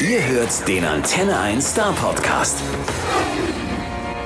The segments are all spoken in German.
Ihr hört den Antenne 1 Star Podcast.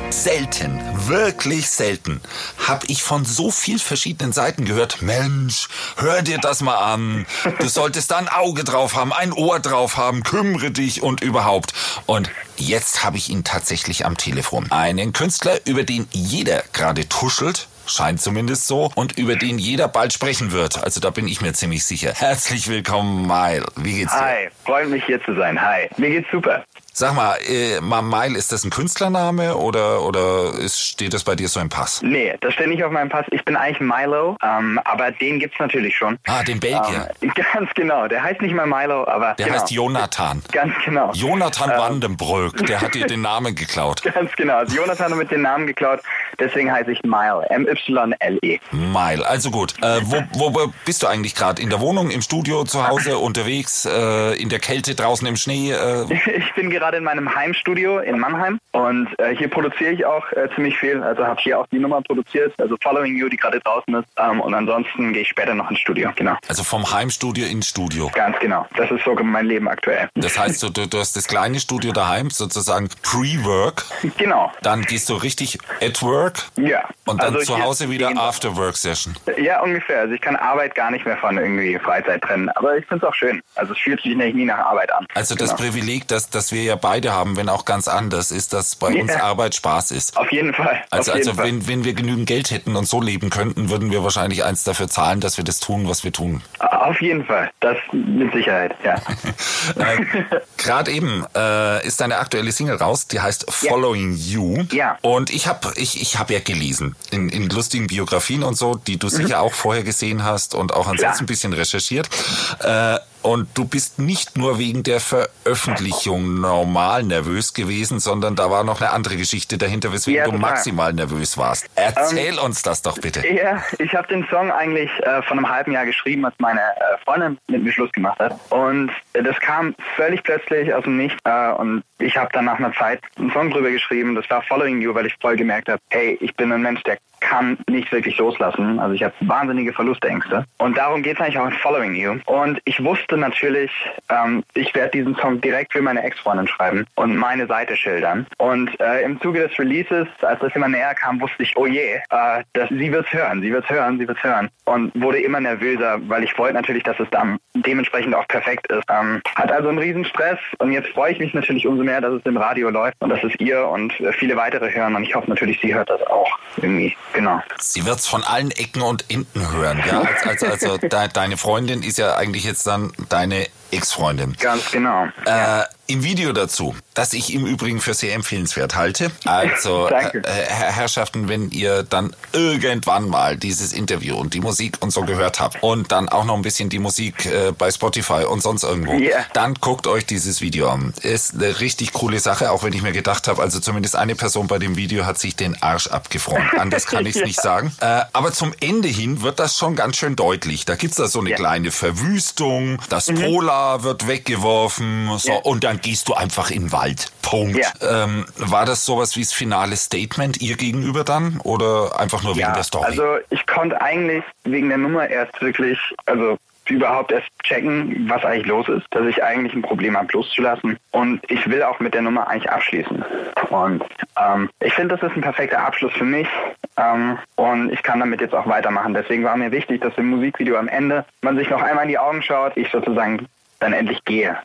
Selten, wirklich selten, habe ich von so viel verschiedenen Seiten gehört, Mensch, hör dir das mal an. Du solltest da ein Auge drauf haben, ein Ohr drauf haben, kümmere dich und überhaupt. Und jetzt habe ich ihn tatsächlich am Telefon. Einen Künstler, über den jeder gerade tuschelt, Scheint zumindest so. Und über den jeder bald sprechen wird. Also da bin ich mir ziemlich sicher. Herzlich willkommen, Mile. Wie geht's dir? Hi, freut mich hier zu sein. Hi, mir geht's super. Sag mal, äh, Mile, ist das ein Künstlername oder, oder ist, steht das bei dir so im Pass? Nee, das steht nicht auf meinem Pass. Ich bin eigentlich Milo, ähm, aber den gibt's natürlich schon. Ah, den Belgier. Ähm, ganz genau. Der heißt nicht mal Milo, aber Der genau. heißt Jonathan. Ganz genau. Jonathan Vandenbrück, der hat dir den Namen geklaut. Ganz genau. Also Jonathan hat mit den Namen geklaut, deswegen heiße ich Mile. M-Y-L-E. Mile, also gut. Äh, wo, wo wo bist du eigentlich gerade? In der Wohnung, im Studio, zu Hause, unterwegs, äh, in der Kälte, draußen im Schnee? Äh, Ich bin gerade in meinem Heimstudio in Mannheim und äh, hier produziere ich auch äh, ziemlich viel. Also habe hier auch die Nummer produziert, also Following You, die gerade draußen ist. Ähm, und ansonsten gehe ich später noch ins Studio. Genau. also vom Heimstudio ins Studio. Ganz genau. Das ist so mein Leben aktuell. Das heißt, du, du, hast das kleine Studio daheim, sozusagen Pre-Work. Genau. Dann gehst du richtig at work Ja. und dann Also zu Hause wieder After-Work-Session. Ja, ungefähr. Also ich kann Arbeit gar nicht mehr von irgendwie Freizeit trennen. Aber ich finde es auch schön. Also es fühlt sich nicht nie nach Arbeit an. Also das Genau. Privileg, das, das wir ja beide haben, wenn auch ganz anders, ist, dass bei uns Ja. Arbeit Spaß ist. Auf jeden Fall. Also, jeden also Fall. wenn, wenn wir genügend Geld hätten und so leben könnten, würden wir wahrscheinlich eins dafür zahlen, dass wir das tun, was wir tun. Auf jeden Fall. Das mit Sicherheit, ja. Äh, Gerade eben äh, ist deine aktuelle Single raus, die heißt Following You. Ja. Und ich habe ich, ich hab ja gelesen in, in lustigen Biografien und so, die du sicher auch vorher gesehen hast und auch ansonsten Mhm. Ein bisschen recherchiert. Äh, und du bist nicht nur wegen der Veröffentlichung normal nervös gewesen, sondern da war noch eine andere Geschichte dahinter, weswegen Ja, du maximal nervös warst. Erzähl uns das doch bitte. Ja, ich habe den Song eigentlich äh, vor einem halben Jahr geschrieben, als meine äh, Freundin mit mir Schluss gemacht hat. Und äh, das kam völlig plötzlich aus dem Nichts. Äh, und ich habe dann nach einer Zeit einen Song drüber geschrieben. Das war Following You, weil ich voll gemerkt habe, hey, ich bin ein Mensch, der kann nicht wirklich loslassen. Also ich habe wahnsinnige Verlustängste. Und darum geht es eigentlich auch in Following You. Und ich wusste natürlich, ähm, ich werde diesen Song direkt für meine Ex-Freundin schreiben und meine Seite schildern. Und äh, im Zuge des Releases, als das immer näher kam, wusste ich, oh je, äh, dass sie wird's hören, sie wird's hören, sie wird's hören. Und wurde immer nervöser, weil ich wollte natürlich, dass es dann dementsprechend auch perfekt ist. Ähm, hat also einen riesen Stress und jetzt freue ich mich natürlich umso mehr, dass es im Radio läuft und dass es ihr und äh, viele weitere hören. Und ich hoffe natürlich, sie hört das auch irgendwie. Genau. Sie wird's von allen Ecken und Enden hören, ja. Also, also, also de, deine Freundin ist ja eigentlich jetzt dann deine Ex-Freundin. Ganz genau. Äh, Im Video dazu, das ich im Übrigen für sehr empfehlenswert halte. Also, äh, Herr- Herrschaften, wenn ihr dann irgendwann mal dieses Interview und die Musik und so gehört habt und dann auch noch ein bisschen die Musik äh, bei Spotify und sonst irgendwo, Yeah. dann guckt euch dieses Video an. Ist eine richtig coole Sache, auch wenn ich mir gedacht habe, also zumindest eine Person bei dem Video hat sich den Arsch abgefroren. Anders kann ich es Ja. nicht sagen. Äh, aber zum Ende hin wird das schon ganz schön deutlich. Da gibt's da so eine Ja. kleine Verwüstung, das Polar wird weggeworfen so, Ja. und dann gehst du einfach in den Wald. Punkt. Ja. Ähm, war das sowas wie das finale Statement ihr gegenüber dann oder einfach nur wegen Ja, der Story? also ich konnte eigentlich wegen der Nummer erst wirklich, also überhaupt erst checken, was eigentlich los ist, dass ich eigentlich ein Problem habe, loszulassen. Und ich will auch mit der Nummer eigentlich abschließen. Und ähm, ich finde, das ist ein perfekter Abschluss für mich. Ähm, und ich kann damit jetzt auch weitermachen. Deswegen war mir wichtig, dass im Musikvideo am Ende man sich noch einmal in die Augen schaut, ich sozusagen dann endlich gehe.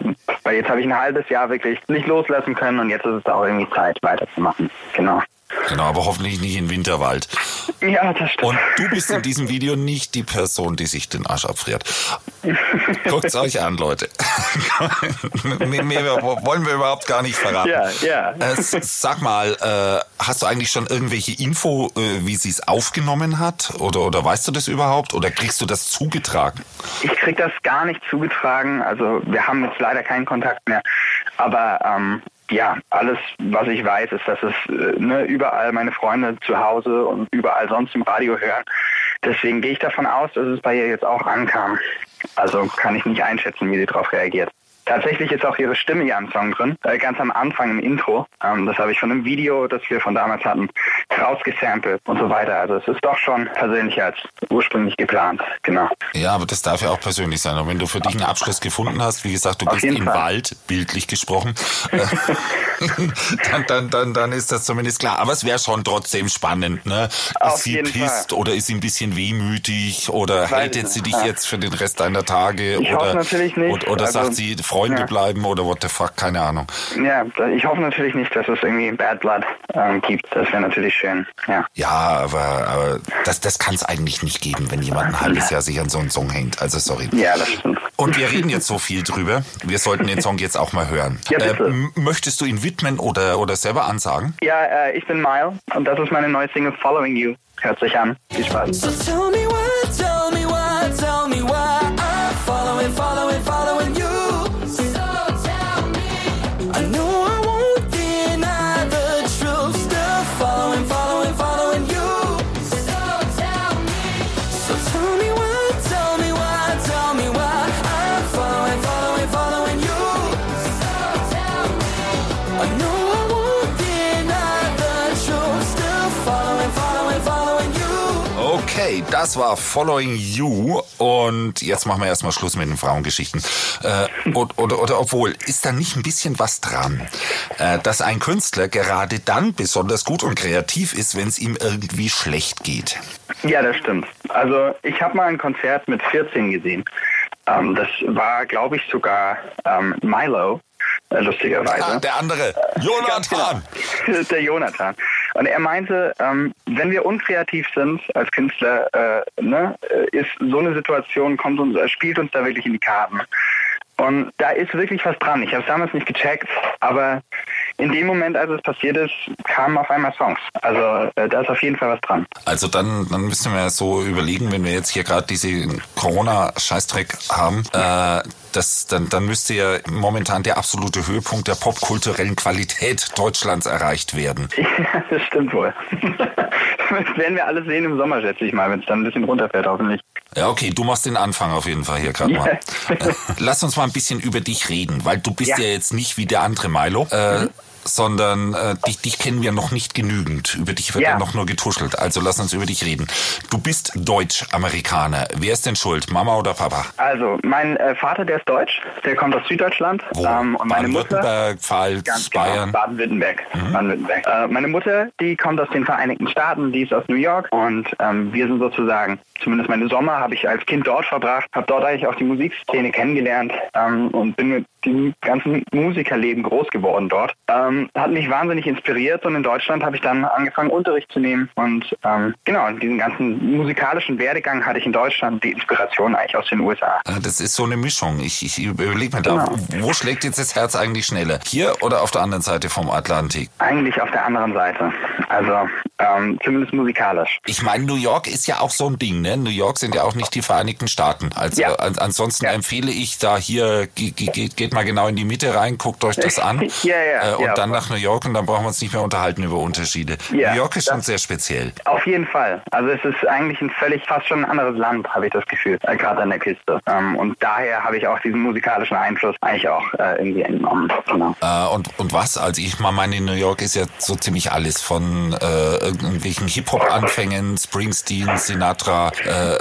Weil jetzt habe ich ein halbes Jahr wirklich nicht loslassen können und jetzt ist es auch irgendwie Zeit, weiterzumachen. Genau. Genau, aber hoffentlich nicht in Winterwald. Ja, das stimmt. Und du bist in diesem Video nicht die Person, die sich den Arsch abfriert. Guckt's euch an, Leute. mehr, mehr wollen wir überhaupt gar nicht verraten. Ja, ja. Äh, sag mal, äh, hast du eigentlich schon irgendwelche Info, äh, wie sie es aufgenommen hat? Oder, oder weißt du das überhaupt? Oder kriegst du das zugetragen? Ich krieg das gar nicht zugetragen. Also wir haben jetzt leider keinen Kontakt mehr. Aber ähm, ja, alles, was ich weiß, ist, dass es äh, ne, überall meine Freunde zu Hause und überall sonst im Radio hören. Deswegen gehe ich davon aus, dass es bei ihr jetzt auch ankam. Also kann ich nicht einschätzen, wie sie darauf reagiert. Tatsächlich ist auch ihre Stimme ja im Song drin, äh, ganz am Anfang im Intro. Ähm, das habe ich von einem Video, das wir von damals hatten, rausgesampelt und so weiter. Also es ist doch schon persönlicher als ursprünglich geplant, genau. Ja, aber das darf ja auch persönlich sein. Und wenn du für dich einen Abschluss gefunden hast, wie gesagt, du Auf bist im Fall. Wald, bildlich gesprochen, dann, dann, dann, dann ist das zumindest klar. Aber es wäre schon trotzdem spannend, ne? Auf ist sie pisst oder ist sie ein bisschen wehmütig oder hält sie dich Ja. jetzt für den Rest deiner Tage Ich oder, hoffe natürlich nicht. oder, oder Also, sagt sie, Freunde ja. bleiben oder what the fuck, keine Ahnung. Ja, ich hoffe natürlich nicht, dass es irgendwie Bad Blood ähm, gibt. Das wäre natürlich schön, ja. Ja, aber, aber das, das kann es eigentlich nicht geben, wenn jemand ein halbes Jahr sich an so einen Song hängt. Also sorry. Ja, das stimmt. Und wir reden jetzt so viel drüber. Wir sollten den Song jetzt auch mal hören. Ja, bitte. m- möchtest du ihn widmen oder, oder selber ansagen? Ja, äh, ich bin Mile und das ist meine neue Single Following You. Hört sich an. Viel Spaß. So das war Following You und jetzt machen wir erstmal Schluss mit den Frauengeschichten. Äh, oder, oder, oder obwohl, ist da nicht ein bisschen was dran, äh, dass ein Künstler gerade dann besonders gut und kreativ ist, wenn es ihm irgendwie schlecht geht? Ja, das stimmt. Also ich habe mal ein Konzert mit 14 gesehen. Ähm, das war, glaube ich, sogar ähm, Milo, äh, lustigerweise. Ah, der andere, Jonathan! genau. Der Jonathan. Und er meinte, ähm, wenn wir unkreativ sind als Künstler, äh, ne, ist so eine Situation, kommt uns, äh, spielt uns da wirklich in die Karten. Und da ist wirklich was dran. Ich habe es damals nicht gecheckt, aber in dem Moment, als es passiert ist, kamen auf einmal Songs. Also äh, da ist auf jeden Fall was dran. Also dann, dann müssen wir so überlegen, wenn wir jetzt hier gerade diesen Corona-Scheißdreck haben, äh, das, dann, dann müsste ja momentan der absolute Höhepunkt der popkulturellen Qualität Deutschlands erreicht werden. Ja, das stimmt wohl. das werden wir alles sehen im Sommer, schätze ich mal, wenn es dann ein bisschen runterfährt, hoffentlich. Ja, okay, du machst den Anfang auf jeden Fall hier gerade mal. Äh, Lass uns mal ein bisschen über dich reden, weil du bist ja, Ja. jetzt nicht wie der andere Milo. Äh, sondern äh, dich, dich kennen wir noch nicht genügend. Über dich wird Ja. noch nur getuschelt. Also lass uns über dich reden. Du bist Deutsch-Amerikaner. Wer ist denn schuld? Mama oder Papa? Also, mein äh, Vater, der ist deutsch, der kommt aus Süddeutschland. Wo? Ähm, und meine Mutter. Baden-Württemberg, Pfalz, Ganz genau, Bayern. Mhm. Baden-Württemberg. Baden-Württemberg. Äh, meine Mutter, die kommt aus den Vereinigten Staaten, die ist aus New York und ähm, wir sind sozusagen, zumindest meine Sommer habe ich als Kind dort verbracht, habe dort eigentlich auch die Musikszene kennengelernt ähm, und bin mit diesem ganzen Musikerleben groß geworden dort. Ähm, hat mich wahnsinnig inspiriert und in Deutschland habe ich dann angefangen Unterricht zu nehmen und ähm, genau, diesen ganzen musikalischen Werdegang hatte ich in Deutschland, die Inspiration eigentlich aus den USA. Äh, Das ist so eine Mischung. Ich, ich überlege mir da, Genau. wo schlägt jetzt das Herz eigentlich schneller? Hier oder auf der anderen Seite vom Atlantik? Eigentlich auf der anderen Seite. Also ähm, zumindest musikalisch. Ich meine, New York ist ja auch so ein Ding, ne? New York sind ja auch nicht die Vereinigten Staaten. Also Ja. an, ansonsten Ja. empfehle ich da hier, ge, ge, ge- geht mal genau in die Mitte rein, guckt euch das an. Ja, äh, und dann nach New York und dann brauchen wir uns nicht mehr unterhalten über Unterschiede. New York ist schon sehr speziell. Auf jeden Fall. Also es ist eigentlich ein völlig, fast schon ein anderes Land, habe ich das Gefühl, äh, gerade an der Küste. Ähm, und daher habe ich auch diesen musikalischen Einfluss eigentlich auch äh, irgendwie entnommen. Genau. Äh, und, und was? Also ich meine, New York ist ja so ziemlich alles von äh, irgendwelchen Hip-Hop-Anfängen, Springsteen, Sinatra. Äh,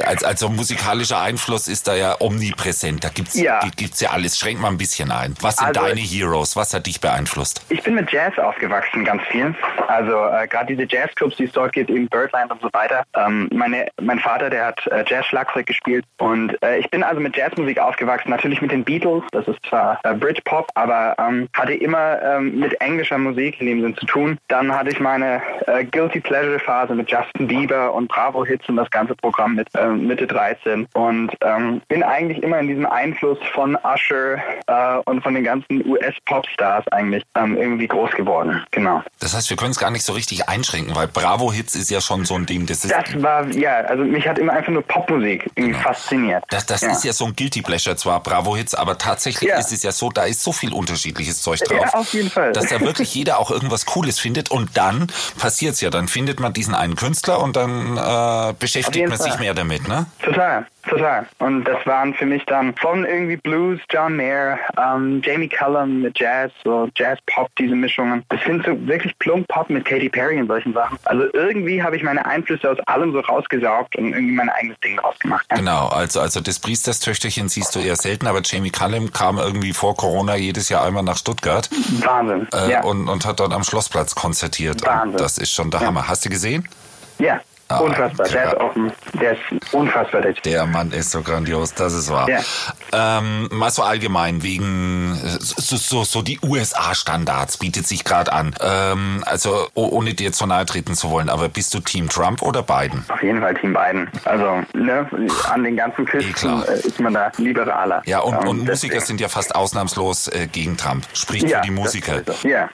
äh, als, also musikalischer Einfluss ist da ja omnipräsent. Da gibt's Ja. gi- gibt's ja alles. Schränk mal ein bisschen ein. Was sind Also- deine Heroes? Was hat dich beeinflusst? Ich bin mit Jazz aufgewachsen, ganz viel. Also äh, gerade diese Jazzclubs, die es dort gibt, eben Birdland und so weiter. Ähm, meine, mein Vater, der hat äh, Jazz-Schlagzeug gespielt und äh, ich bin also mit Jazzmusik aufgewachsen. Natürlich mit den Beatles, das ist zwar äh, Britpop, aber ähm, hatte immer ähm, mit englischer Musik in dem Sinn zu tun. Dann hatte ich meine äh, Guilty Pleasure Phase mit Justin Bieber und Bravo Hits und das ganze Programm mit ähm, Mitte 13 und ähm, bin eigentlich immer in diesem Einfluss von Usher äh, und von den ganzen US-Popstars eigentlich ähm, irgendwie groß geworden. Genau. Das heißt, wir können es gar nicht so richtig einschränken, weil Bravo Hits ist ja schon so ein Ding. Das ist, Das war, ja, also mich hat immer einfach nur Popmusik irgendwie fasziniert. das, das ja. ist ja so ein Guilty Pleasure, zwar Bravo Hits, aber tatsächlich Ja. ist es ja so, da ist so viel unterschiedliches Zeug drauf. Ja, auf jeden Fall. Dass da wirklich jeder auch irgendwas Cooles findet und dann passiert's ja. Dann findet man diesen einen Künstler und dann äh, Auf beschäftigt man sich mehr damit, ne? Total. total. Und das waren für mich dann von irgendwie Blues, John Mayer, ähm, Jamie Cullum mit Jazz, so Jazz-Pop, diese Mischungen. Das sind so wirklich plump Pop mit Katy Perry und solchen Sachen. Also irgendwie habe ich meine Einflüsse aus allem so rausgesaugt und irgendwie mein eigenes Ding draus gemacht. Genau, also, also das Priesterstöchterchen siehst du eher selten, aber Jamie Cullum kam irgendwie vor Corona jedes Jahr einmal nach Stuttgart Wahnsinn. äh, ja. und, und hat dort am Schlossplatz konzertiert. Wahnsinn. Und das ist schon der Hammer. Hast du gesehen? ja. Ah, unfassbar. Der ist offen. Der ist unfassbar. Der. Der Mann ist so grandios, das ist wahr. Ja. Ähm, mal so allgemein, wegen so, so, so die USA-Standards bietet sich gerade an. Ähm, also oh, ohne dir zu nahe treten zu wollen, aber bist du Team Trump oder Biden? Auf jeden Fall Team Biden. Also ne, an den ganzen Küsten klar. äh, ist man da liberaler. Ja, und, Ähm, und Musiker deswegen. sind ja fast ausnaugslos äh, gegen Trump. Spricht ja, für die Musiker. Ja.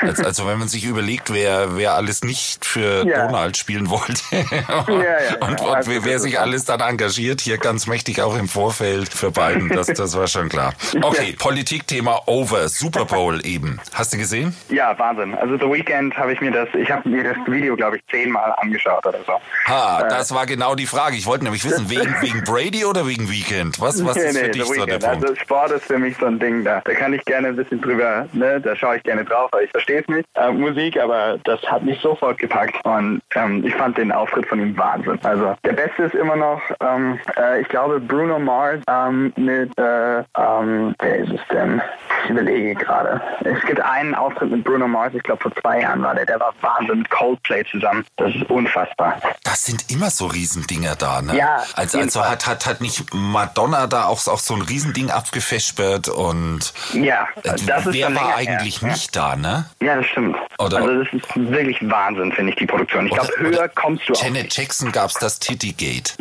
Also, also wenn man sich überlegt, wer, wer alles nicht für Ja. Donald spielen wollte und, ja. und, Also, wer, wer sich alles dann engagiert, hier ganz mächtig auch im Vorfeld für Biden, das, das war schon klar. Okay, Politikthema over, Super Bowl eben. Hast du gesehen? Ja, Wahnsinn. Also The Weeknd habe ich mir das, ich habe mir das Video, glaube ich, zehnmal angeschaut oder so. Ha, das war genau die Frage. Ich wollte nämlich wissen, wegen, wegen Brady oder wegen Weekend? Was, was ist für dich The so der. Punkt? Also Sport ist für mich so ein Ding da. Da kann ich gerne ein bisschen drüber, ne, da schaue ich gerne drauf, weil ich verstehe es nicht, äh, Musik, aber das hat mich sofort gepackt und ähm, ich fand den Auftritt von ihm Wahnsinn. Also der Beste ist immer noch, ähm, äh, ich glaube Bruno Mars ähm, mit, äh, ähm, wer ist es denn? Ich überlege gerade. Es gibt einen Auftritt mit Bruno Mars, ich glaube vor zwei Jahren war der, der war Wahnsinn mit Coldplay zusammen. Das ist unfassbar. Das sind immer so Riesendinger da, ne? Ja, Also, also hat, hat, hat nicht Madonna da auch, auch so ein Riesending abgefespert und Ja, äh, das ist wer war eigentlich her. nicht da, ne? Ja, das stimmt. Oder- also das ist wirklich Wahnsinn, finde ich, die Produktion. Ich glaube, höher kommst du. Janet Jackson gab's das Tittygate.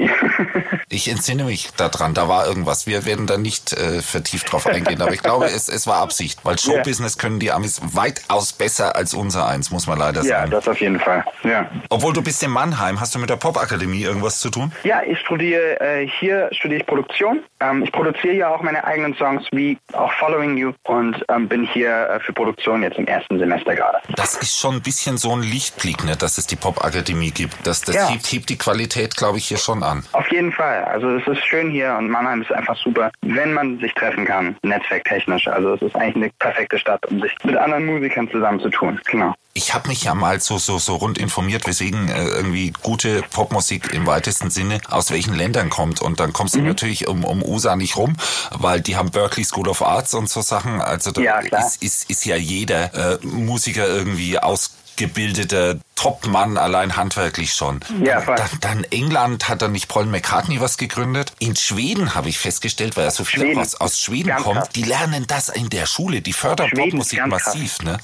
Ich entsinne mich daran, da war irgendwas. Wir werden da nicht äh, vertieft drauf eingehen, aber ich glaube, es, es war Absicht, weil Showbusiness können die Amis weitaus besser als unser eins, muss man leider Ja, sagen. das auf jeden Fall. Ja, Obwohl du bist in Mannheim, hast du mit der Popakademie irgendwas zu tun? ja ich studiere äh, hier studiere ich Produktion. Ähm, ich produziere ja auch meine eigenen Songs wie auch Following You und ähm, bin hier äh, für Produktion jetzt im ersten Semester gerade. Das ist schon ein bisschen so ein Lichtblick, ne, dass es die Popakademie gibt. Das, das Ja. hebt, hebt die Qualität, glaube ich, hier schon an. Auf jeden Fall. Also es ist schön hier und Mannheim ist einfach super, wenn man sich treffen kann, netzwerktechnisch. Also es ist eigentlich eine perfekte Stadt, um sich mit anderen Musikern zusammenzutun. Genau. Ich habe mich ja mal so, so, so rund informiert, weswegen äh, irgendwie gute Popmusik im weitesten Sinne aus welchen Ländern kommt. Und dann kommst du natürlich um, um USA nicht rum, weil die haben Berkeley School of Arts und so Sachen. Also da Ja, ist, ist, ist ja jeder äh, Musiker irgendwie ausgebildeter Top-Mann, allein handwerklich schon. Ja, dann, dann England hat dann nicht Paul McCartney was gegründet. In Schweden habe ich festgestellt, weil ja so viele Schweden. aus, aus Schweden Ganz kommen, krass. die lernen das in der Schule. Die fördern Schweden Popmusik krass. massiv, ne?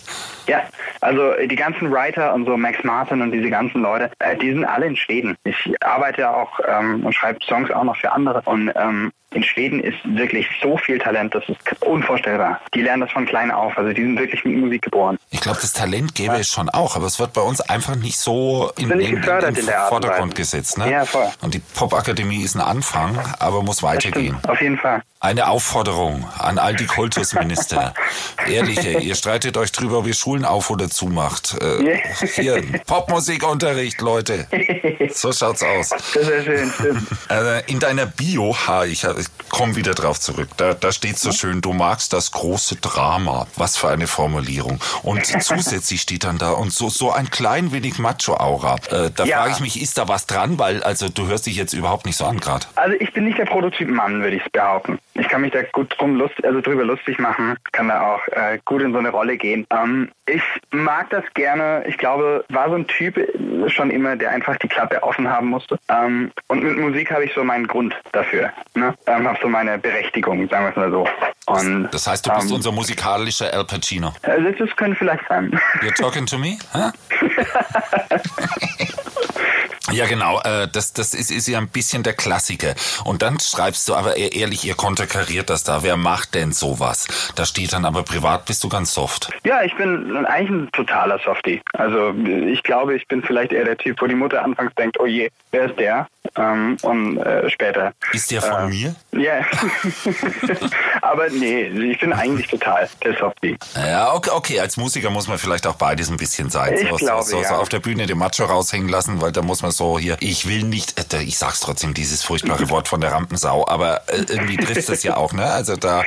Ja, also äh, die ganzen Writer und so, Max Martin und diese ganzen Leute, äh, die sind alle in Schweden. Ich arbeite ja auch ähm, und schreibe Songs auch noch für andere. Und ähm, in Schweden ist wirklich so viel Talent, das ist unvorstellbar. Die lernen das von klein auf. Also die sind wirklich mit Musik geboren. Ich glaube, das Talent gäbe es schon auch, aber es wird bei uns einfach nicht so in, in, in, in Vordergrund gesetzt. Ne? Ja, voll. Und die Popakademie ist ein Anfang, aber muss weitergehen. auf jeden Fall. Eine Aufforderung an all die Kultusminister. Ehrliche, ihr streitet euch drüber, ob ihr Schulen auf oder zumacht. Äh, hier, Popmusikunterricht, Leute. So schaut's aus. Das ist schön, stimmt. Äh, in deiner Bio, ha, ich, ich komme wieder drauf zurück, da, da steht so schön, du magst das große Drama. Was für eine Formulierung. Und zusätzlich steht dann da und so, so ein klein wenig Macho-Aura. Äh, da Ja. frage ich mich, ist da was dran? Weil, also du hörst dich jetzt überhaupt nicht so an gerade. Also ich bin nicht der Prototyp Mann, würde ich behaupten. Ich kann mich da gut drum lust, also drüber lustig machen, kann da auch äh, gut in so eine Rolle gehen. Ähm, ich mag das gerne. Ich glaube, war so ein Typ schon immer, der einfach die Klappe offen haben musste. Ähm, und mit Musik habe ich so meinen Grund dafür. Ne? Ähm, habe so meine Berechtigung, sagen wir es mal so. Und Das heißt, du bist ähm, unser musikalischer Al Pacino. also das könnte vielleicht sein. You're talking to me? Hä? Ja, genau. Äh, das das ist, ist ja ein bisschen der Klassiker. Und dann schreibst du aber eher ehrlich, ihr konterkariert das da. Wer macht denn sowas? Da steht dann aber privat bist du ganz soft. Ja, ich bin eigentlich ein totaler Softie. Also ich glaube, ich bin vielleicht eher der Typ, wo die Mutter anfangs denkt, oh je, wer ist der? Ähm, und äh, später. Ist der von äh, mir? Ja. Aber nee, ich bin eigentlich total der Softie. Ja, okay, okay, als Musiker muss man vielleicht auch beides ein bisschen sein. Ich so, glaube, so, so, ja. so auf der Bühne den Macho raushängen lassen, weil da muss man so hier, ich will nicht, äh, ich sag's trotzdem, dieses furchtbare Wort von der Rampensau, aber äh, irgendwie trifft es ja auch, ne? Also da,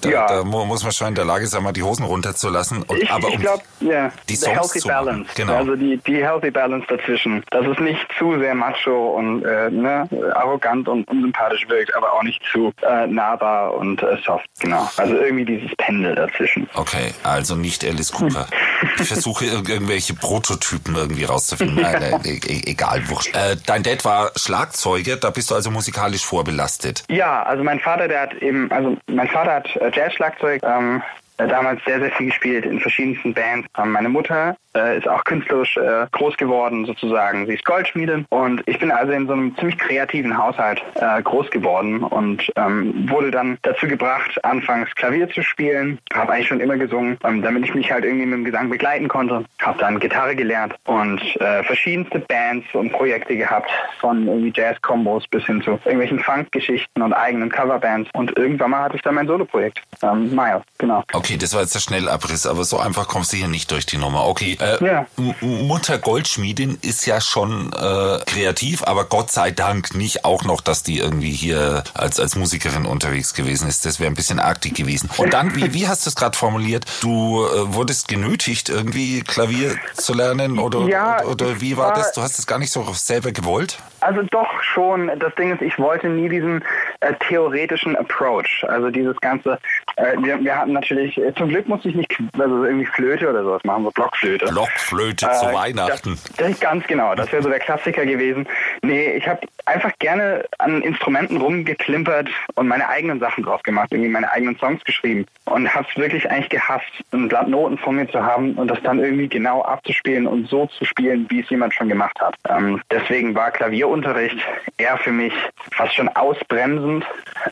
da, Ja. da mu- muss man schon in der Lage sein, mal die Hosen runterzulassen. Und, Ich, aber ich um glaube, ja, die Songs healthy zu machen. balance. Genau. Also die, die healthy balance dazwischen. Dass es nicht zu sehr macho und äh, ne, arrogant und unsympathisch wirkt, aber auch nicht zu äh, nahbar und äh, soft. Genau. Also irgendwie dieses Pendel dazwischen. Okay, also nicht Alice Cooper. Ich versuche irg irgendwelche Prototypen irgendwie rauszufinden. Nein, nein, e e egal, wurscht. Äh, dein Dad war Schlagzeuger, da bist du also musikalisch vorbelastet. Ja, also mein Vater, der hat eben, also mein Vater hat äh, Jazzschlagzeug ähm, äh, damals sehr, sehr viel gespielt in verschiedensten Bands. Ähm, meine Mutter äh, ist auch künstlerisch äh, groß geworden sozusagen. Sie ist Goldschmiede und ich bin also in so einem ziemlich kreativen Haushalt äh, groß geworden und ähm, wurde dann dazu gebracht, anfangs Klavier zu spielen. Habe eigentlich schon immer gesungen, ähm, damit ich mich halt irgendwie mit dem Gesang begleiten konnte. Habe dann Gitarre gelernt und äh, verschiedenste Bands und Projekte gehabt, von irgendwie Jazz-Kombos bis hin zu irgendwelchen Funk-Geschichten und eigenen Coverbands. Und irgendwann mal hatte ich dann mein Soloprojekt, ähm, Miles, genau. Okay, das war jetzt der Schnellabriss, aber so einfach kommst du hier nicht durch die Nummer. Okay, äh, Ja. Mutter Goldschmiedin ist ja schon äh, kreativ, aber Gott sei Dank nicht auch noch, dass die irgendwie hier als, als Musikerin unterwegs gewesen ist. Das wäre ein bisschen arktig gewesen. Und dann, wie, wie hast du es gerade formuliert? Du äh, wurdest genötigt, irgendwie Klavier zu lernen oder, Ja, oder, oder wie war war- das? Du hast es gar nicht so selber gewollt? Also doch schon. Das Ding ist, ich wollte nie diesen äh, theoretischen Approach. Also dieses ganze, äh, wir, wir hatten natürlich, äh, zum Glück musste ich nicht also irgendwie Flöte oder sowas machen, so Blockflöte. Blockflöte zu Äh, Weihnachten. Das, das, ganz genau, das wäre so der Klassiker gewesen. Nee, ich habe einfach gerne an Instrumenten rumgeklimpert und meine eigenen Sachen drauf gemacht, irgendwie meine eigenen Songs geschrieben und habe es wirklich eigentlich gehasst, ein Blatt Noten vor mir zu haben und das dann irgendwie genau abzuspielen und so zu spielen, wie es jemand schon gemacht hat. Ähm, deswegen war Klavierunterricht eher für mich fast schon ausbremsend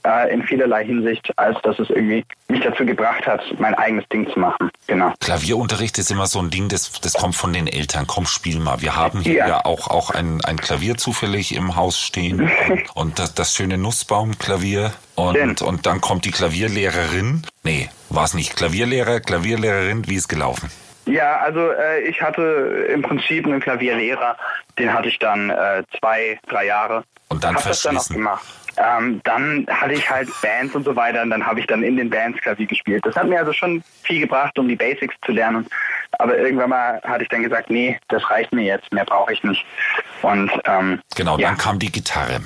äh, in vielerlei Hinsicht, als dass es irgendwie mich dazu gebracht hat, mein eigenes Ding zu machen. Genau. Klavierunterricht ist immer so ein Ding, das, das kommt von den Eltern. Komm, spiel mal. Wir haben hier ja, Ja. auch, auch ein, ein Klavier zufällig im Haus stehen und, das, das schöne Nussbaumklavier. Und, und dann kommt die Klavierlehrerin. Nee, war es nicht. Klavierlehrer, Klavierlehrerin, wie ist gelaufen? Ja, also äh, ich hatte im Prinzip einen Klavierlehrer, den hatte ich dann äh, zwei, drei Jahre. Und dann Hab das dann auch verschlissen. gemacht. Ähm, dann hatte ich halt Bands und so weiter und dann habe ich dann in den Bands Klavier gespielt. Das hat mir also schon viel gebracht, um die Basics zu lernen. Aber irgendwann mal hatte ich dann gesagt, nee, das reicht mir jetzt, mehr brauche ich nicht. Und ähm, Genau, ja, dann kam die Gitarre.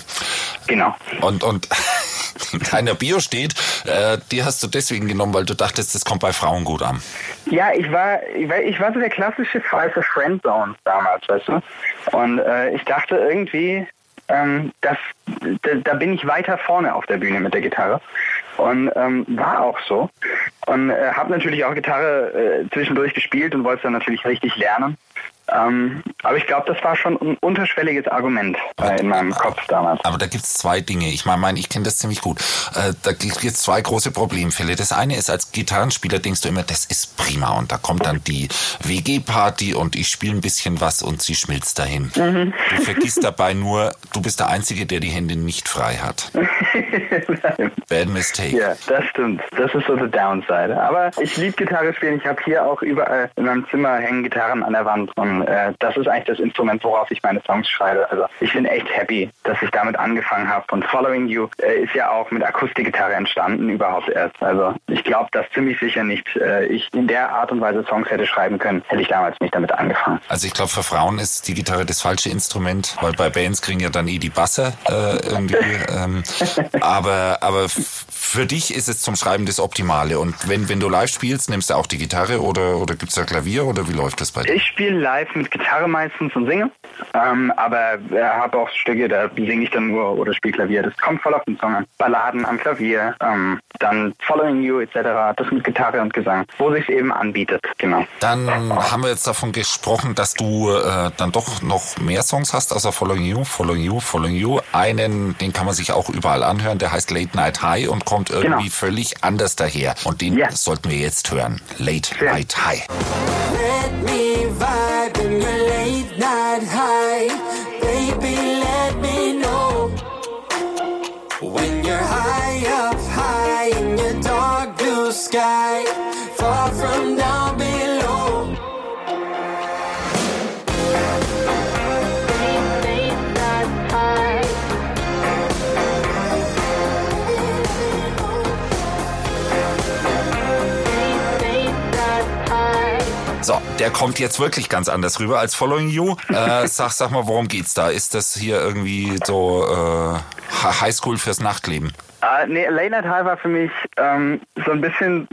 genau. Und, und in deiner Bio steht, äh, die hast du deswegen genommen, weil du dachtest, das kommt bei Frauen gut an. Ja, ich war, ich war, ich war so der klassische Fall für Friendzone damals, weißt du. Und äh, ich dachte irgendwie, ähm, das, da, da bin ich weiter vorne auf der Bühne mit der Gitarre. Und ähm, war auch so. Und äh, habe natürlich auch Gitarre äh, zwischendurch gespielt und wollte es dann natürlich richtig lernen. Ähm, aber ich glaube, das war schon ein unterschwelliges Argument äh, in meinem Kopf damals. Aber da gibt's zwei Dinge. Ich meine, mein, ich kenne das ziemlich gut. Äh, da gibt es zwei große Problemfälle. Das eine ist, als Gitarrenspieler denkst du immer, das ist prima. Und da kommt dann die WG-Party und ich spiele ein bisschen was und sie schmilzt dahin. Mhm. Du vergisst dabei nur, du bist der Einzige, der die Hände nicht frei hat. Bad mistake. Ja, das stimmt. Das ist so the downside. Aber ich liebe Gitarre spielen. Ich habe hier auch überall in meinem Zimmer hängen Gitarren an der Wand. Und äh, das ist eigentlich das Instrument, worauf ich meine Songs schreibe. Also ich bin echt happy, dass ich damit angefangen habe. Und Following You äh, ist ja auch mit Akustikgitarre entstanden überhaupt erst. Also ich glaube, dass ziemlich sicher nicht äh, ich in der Art und Weise Songs hätte schreiben können, hätte ich damals nicht damit angefangen. Also ich glaube, für Frauen ist die Gitarre das falsche Instrument, weil bei Bands kriegen ja dann eh die Basser äh, irgendwie. Ähm, aber aber für dich ist es zum Schreiben das Optimale. Und wenn, wenn du live spielst, nimmst du auch die Gitarre oder, oder gibt's da Klavier oder wie läuft das bei dir? Ich spiele live mit Gitarre meistens und singe, ähm, aber äh, habe auch Stücke, da singe ich dann nur oder spiele Klavier. Das kommt voll auf den Song an. Balladen am Klavier, ähm, dann Following You etc. Das mit Gitarre und Gesang, wo sich eben anbietet, genau. Dann haben wir jetzt davon gesprochen, dass du äh, dann doch noch mehr Songs hast, außer Following You, Following You, Following You. Einen, den kann man sich auch überall anhören, der heißt Late Night High und kommt irgendwie Genau. völlig anders daher. Und den Ja. sollten wir jetzt hören. Late. Night High. let me vibe in your late night high. Baby, let me know when you're high up high in your dark blue sky. So, der kommt jetzt wirklich ganz anders rüber als Following You. Äh, sag, sag mal, worum geht's da? Ist das hier irgendwie so äh, Highschool fürs Nachtleben? Äh, nee, Late Night High war für mich ähm, so ein bisschen,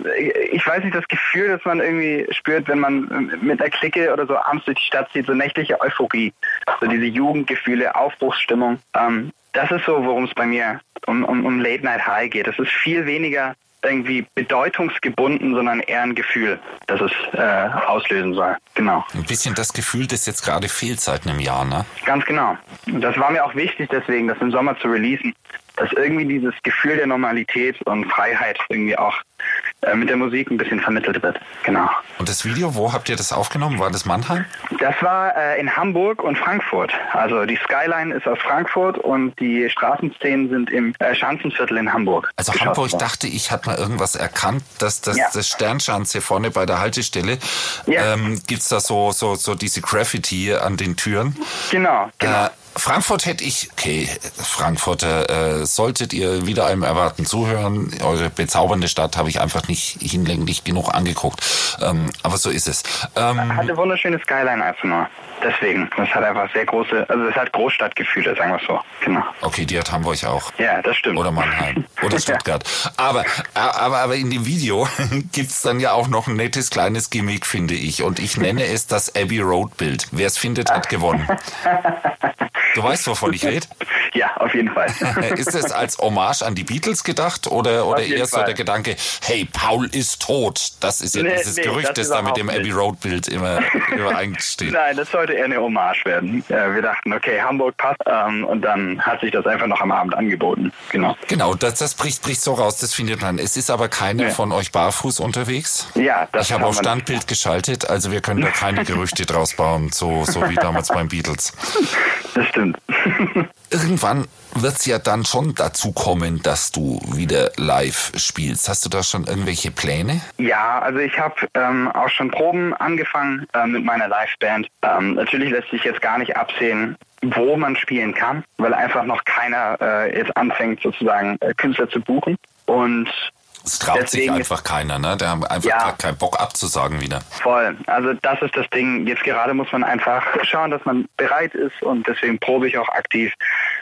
ich weiß nicht, das Gefühl, das man irgendwie spürt, wenn man mit einer Clique oder so abends durch die Stadt zieht, so nächtliche Euphorie, so diese Jugendgefühle, Aufbruchsstimmung. Ähm, das ist so, worum es bei mir um, um, um Late Night High geht. Es ist viel weniger irgendwie bedeutungsgebunden, sondern eher ein Gefühl, das es äh, auslösen soll. Genau. Ein bisschen das Gefühl, das jetzt gerade fehlt seit einem Jahr, ne? Ganz genau. Und das war mir auch wichtig, deswegen das im Sommer zu releasen, dass irgendwie dieses Gefühl der Normalität und Freiheit irgendwie auch äh, mit der Musik ein bisschen vermittelt wird. Genau. Und das Video, wo habt ihr das aufgenommen? War das Mannheim? Das war äh, in Hamburg und Frankfurt. Also die Skyline ist aus Frankfurt und die Straßenszenen sind im äh, Schanzenviertel in Hamburg. Also Hamburg worden. dachte ich, hat mal irgendwas erkannt, dass das, Ja. das Sternschanze vorne bei der Haltestelle, Ja. ähm, gibt's da so, so, so diese Graffiti an den Türen. Genau, genau. Frankfurt hätte ich, okay, Frankfurter, äh, solltet ihr wieder einem Erwarten zuhören. Eure bezaubernde Stadt habe ich einfach nicht hinlänglich genug angeguckt. Ähm, aber so ist es. Ähm, Hatte wunderschöne Skyline einfach nur. Deswegen. Das hat einfach sehr große, also es hat Großstadtgefühle, sagen wir es so. Genau. okay, die hat Hamburg auch. Ja, das stimmt. Oder Mannheim. Oder Stuttgart. Aber, aber, aber in dem Video gibt's dann ja auch noch ein nettes kleines Gimmick, finde ich. Und ich nenne es das Abbey Road Bild. Wer es findet, hat gewonnen. Du weißt, wovon ich rede? Ja, auf jeden Fall. Ist es als Hommage an die Beatles gedacht oder, oder eher so der Gedanke, hey, Paul ist tot? Das ist ja Nee, dieses nee, Gerücht, das das da mit dem Abbey nicht. Road Bild immer übereinsteht. Nein, das sollte eher eine Hommage werden. Äh, wir dachten, okay, Hamburg passt. Ähm, und dann hat sich das einfach noch am Abend angeboten. Genau. Genau, das, das bricht, bricht so raus, das findet man. Es ist aber keiner Ja. von euch barfuß unterwegs. Ja, das Ich habe auf Standbild geschaltet, also wir können da keine Gerüchte draus bauen, so, so wie damals beim Beatles. Das stimmt. Irgendwann wird's ja dann schon dazu kommen, dass du wieder live spielst. Hast du da schon irgendwelche Pläne? Ja, also ich habe ähm, auch schon Proben angefangen äh, mit meiner Liveband. Ähm, natürlich lässt sich jetzt gar nicht absehen, wo man spielen kann, weil einfach noch keiner äh, jetzt anfängt, sozusagen äh, Künstler zu buchen. Und Es traut sich Deswegen- einfach keiner, ne? Der hat einfach Ja. keinen Bock abzusagen wieder. voll. Also das ist das Ding. Jetzt gerade muss man einfach schauen, dass man bereit ist und deswegen probe ich auch aktiv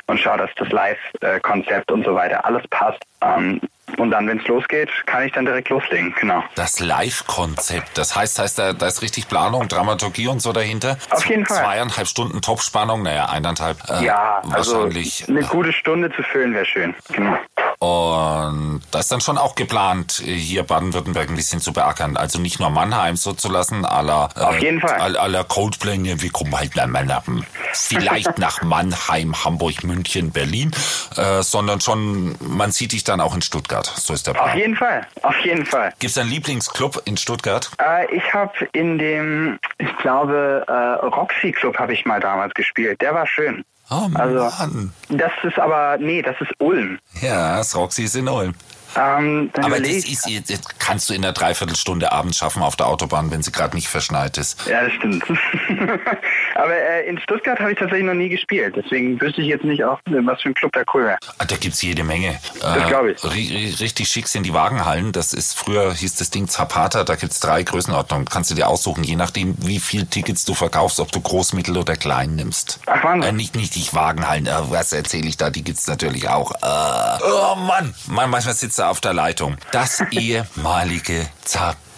und schaue, dass das Live-Konzept und so weiter alles passt. Ähm, und dann, wenn es losgeht, kann ich dann direkt loslegen. Genau. Das Live-Konzept, das heißt, heißt da, da ist richtig Planung, Dramaturgie und so dahinter. Auf jeden Fall. Zweieinhalb Stunden Top-Spannung, naja, eineinhalb. Äh, Ja, also wahrscheinlich. eine gute Stunde zu füllen wäre schön. Genau. Und da ist dann schon auch geplant, hier Baden-Württemberg ein bisschen zu beackern. Also nicht nur Mannheim so zu lassen, la, äh, Auf jeden Fall. la Coldplay, wir kommen halt nach, nach, vielleicht nach Mannheim, Hamburg, München, Berlin, äh, sondern schon, man sieht dich dann auch in Stuttgart. So ist der Auf Plan. jeden Fall, auf jeden Fall. Gibt es einen Lieblingsclub in Stuttgart? Äh, ich habe in dem, ich glaube, äh, Roxy Club habe ich mal damals gespielt. Der war schön. Oh Also- Mann. Das ist aber, nee, das ist Ulm. Ja, das Roxy ist in Ulm. Ähm, Aber das, ich- ist, das kannst du in einer Dreiviertelstunde abends schaffen auf der Autobahn, wenn sie gerade nicht verschneit ist. Ja, das stimmt. aber äh, in Stuttgart habe ich tatsächlich noch nie gespielt. Deswegen wüsste ich jetzt nicht auch, was für ein Club da cool wäre. Ah, Da gibt's jede Menge. Das glaub ich. ri- ri- Richtig schick sind die Wagenhallen. Das ist früher hieß das Ding Zapata. Da gibt's drei Größenordnungen. Kannst du dir aussuchen, je nachdem, wie viel Tickets du verkaufst, ob du groß, mittel oder klein nimmst. Ach, Wahnsinn. Äh, nicht nicht die Wagenhallen. Äh, was erzähle ich da? Die gibt's natürlich auch. Äh, oh Mann, man manchmal sitzt er auf der Leitung. Das ehemalige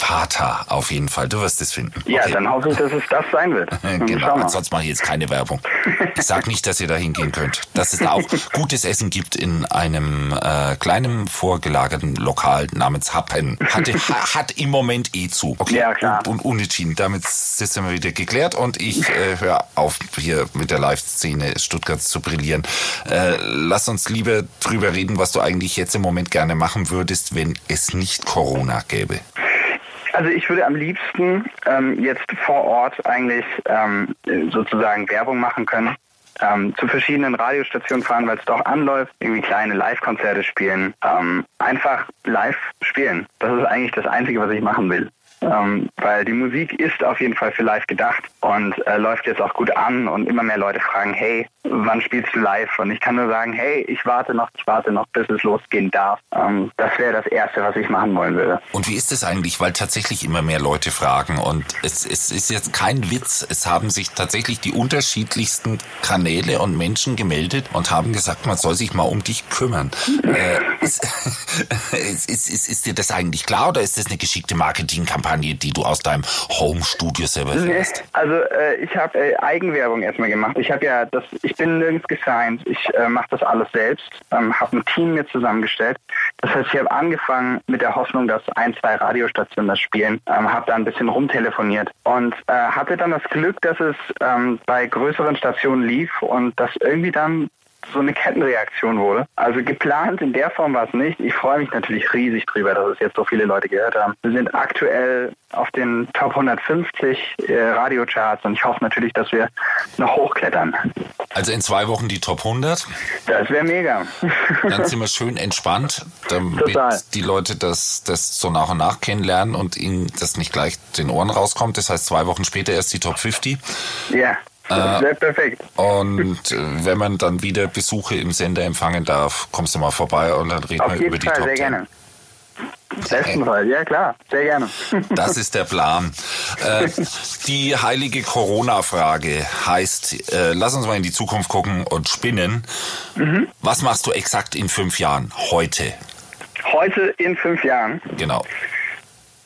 Zapata auf jeden Fall. Du wirst es finden. Ja, Okay. dann hoffe ich, dass es das sein wird. Genau, sonst mache ich jetzt keine Werbung. Ich sag nicht, dass ihr da hingehen könnt. Dass es da auch gutes Essen gibt in einem äh, kleinen vorgelagerten Lokal namens Happen. Hatte, ha, hat im Moment eh zu. Okay. Ja, klar. Und, und unentschieden. Damit sind wir wieder geklärt und ich äh, höre auf, hier mit der Live-Szene Stuttgarts zu brillieren. Äh, lass uns lieber drüber reden, was du eigentlich jetzt im Moment gerne machen würdest, wenn es nicht Corona gäbe. Also ich würde am liebsten ähm, jetzt vor Ort eigentlich ähm, sozusagen Werbung machen können ähm, zu verschiedenen Radiostationen fahren, weil es doch anläuft, irgendwie kleine Live-Konzerte spielen, ähm, einfach live spielen. Das ist eigentlich das Einzige, was ich machen will. Ähm, weil die Musik ist auf jeden Fall für live gedacht und äh, läuft jetzt auch gut an und immer mehr Leute fragen, hey, wann spielst du live? Und ich kann nur sagen, hey, ich warte noch, ich warte noch, bis es losgehen darf. Ähm, das wäre das Erste, was ich machen wollen würde. Und wie ist es eigentlich? Weil tatsächlich immer mehr Leute fragen und es, es ist jetzt kein Witz. Es haben sich tatsächlich die unterschiedlichsten Kanäle und Menschen gemeldet und haben gesagt, man soll sich mal um dich kümmern. äh, ist, ist, ist, ist, dir das eigentlich klar oder ist das eine geschickte Marketingkampagne, die du aus deinem Home-Studio selber fährst? Also äh, ich habe äh, Eigenwerbung erstmal gemacht. Ich habe ja das, ich bin nirgends gesigned. Ich äh, mache das alles selbst. Ähm, habe ein Team mir zusammengestellt. Das heißt, ich habe angefangen mit der Hoffnung, dass ein, zwei Radiostationen das spielen. Ähm, habe da ein bisschen rumtelefoniert und äh, hatte dann das Glück, dass es ähm, bei größeren Stationen lief und das irgendwie dann so eine Kettenreaktion wurde. Also geplant in der Form war es nicht. Ich freue mich natürlich riesig drüber, dass es jetzt so viele Leute gehört haben. Wir sind aktuell auf den Top 150 äh, Radiocharts und ich hoffe natürlich, dass wir noch hochklettern. Also in zwei Wochen die Top 100. Das wäre mega. Dann sind wir schön entspannt, damit Total. die Leute das, das so nach und nach kennenlernen und ihnen das nicht gleich den Ohren rauskommt. Das heißt, zwei Wochen später erst die Top 50. Ja, das wäre perfekt. Und äh, wenn man dann wieder Besuche im Sender empfangen darf, kommst du mal vorbei und dann reden Auf wir über die Fall, Top sehr 10. gerne. Bestenfalls, ja klar, sehr gerne. Das ist der Plan. Äh, die heilige Corona-Frage heißt, äh, lass uns mal in die Zukunft gucken und spinnen. Mhm. Was machst du exakt in fünf Jahren? Heute. Heute in fünf Jahren. Genau.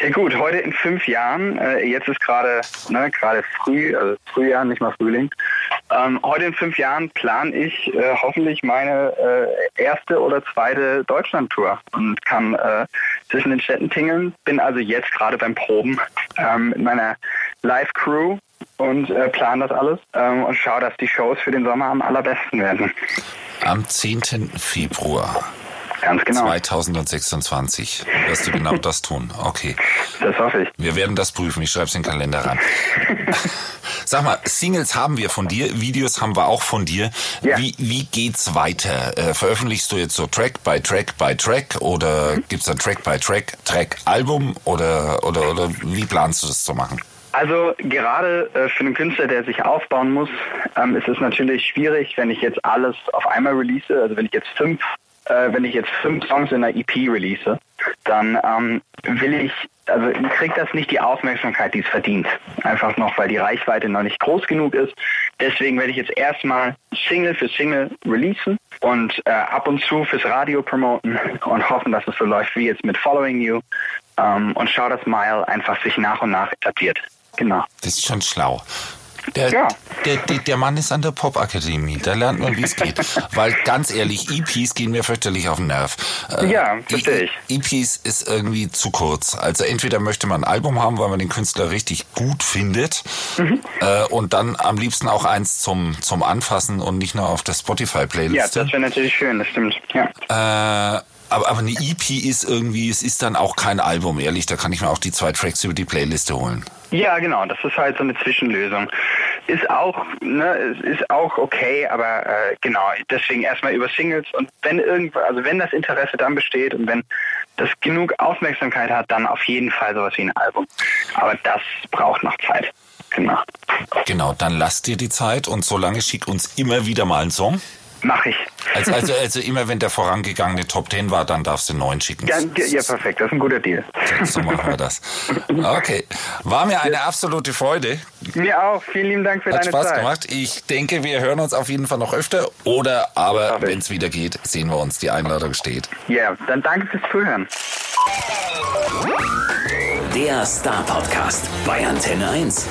Ja gut, heute in fünf Jahren, äh, jetzt ist gerade ne, gerade früh, also Frühjahr, nicht mal Frühling. Ähm, heute in fünf Jahren plane ich äh, hoffentlich meine äh, erste oder zweite Deutschland-Tour und kann äh, zwischen den Städten tingeln. Bin also jetzt gerade beim Proben ähm, mit meiner Live-Crew und äh, plan das alles ähm, und schaue, dass die Shows für den Sommer am allerbesten werden. Am 10. Februar Ganz genau. 2026 wirst du genau das tun. Okay. Das hoffe ich. Wir werden das prüfen. Ich schreibe es in den Kalender ran. Sag mal, Singles haben wir von dir, Videos haben wir auch von dir. Ja. Wie, wie geht's weiter? Äh, veröffentlichst du jetzt so Track by Track by Track oder gibt's dann Track by Track, Track Album oder, oder, oder wie planst du das zu machen? Also gerade äh, für einen Künstler, der sich aufbauen muss, ähm, ist es natürlich schwierig, wenn ich jetzt alles auf einmal release. Also wenn ich jetzt fünf, äh, wenn ich jetzt fünf Songs in einer EP release, dann ähm, will ich, also kriegt das nicht die Aufmerksamkeit, die es verdient. Einfach noch, weil die Reichweite noch nicht groß genug ist. Deswegen werde ich jetzt erstmal Single für Single releasen und äh, ab und zu fürs Radio promoten und hoffen, dass es so läuft wie jetzt mit Following You ähm, und schau, dass Mile einfach sich nach und nach etabliert. Genau. Das ist schon schlau. Der, Ja. der, der, der Mann ist an der Popakademie. Da lernt man, wie es geht. Weil ganz ehrlich, EPs gehen mir fürchterlich auf den Nerv. Äh, Ja, verstehe ich. EPs ist irgendwie zu kurz. Also entweder möchte man ein Album haben, weil man den Künstler richtig gut findet Mhm. äh, und dann am liebsten auch eins zum, zum Anfassen und nicht nur auf der Ja, Spotify-Playlist. das wäre natürlich schön, das stimmt. Ja. Äh, aber, aber eine EP ist irgendwie, es ist dann auch kein Album, ehrlich. Da kann ich mir auch die zwei Tracks über die Playliste holen. Ja, genau. Das ist halt so eine Zwischenlösung. Ist auch, ne, ist auch okay, aber äh, genau. Deswegen erstmal über Singles und wenn irgendwo, also wenn das Interesse dann besteht und wenn das genug Aufmerksamkeit hat, dann auf jeden Fall sowas wie ein Album. Aber das braucht noch Zeit. Genau. Genau, dann lass dir die Zeit und solange schick uns immer wieder mal einen Song. Mach ich. Also, also, also immer wenn der vorangegangene Top 10 war, dann darfst du einen neuen schicken. Ja, ja, perfekt. Das ist ein guter Deal. So machen wir das. Okay. War mir eine absolute Freude. Mir auch. Vielen lieben Dank für Hat deine Spaß Zeit. gemacht. Ich denke, wir hören uns auf jeden Fall noch öfter. Oder aber, wenn es wieder geht, sehen wir uns. Die Einladung steht. Ja, dann danke fürs Zuhören. Der Star Podcast bei Antenne 1.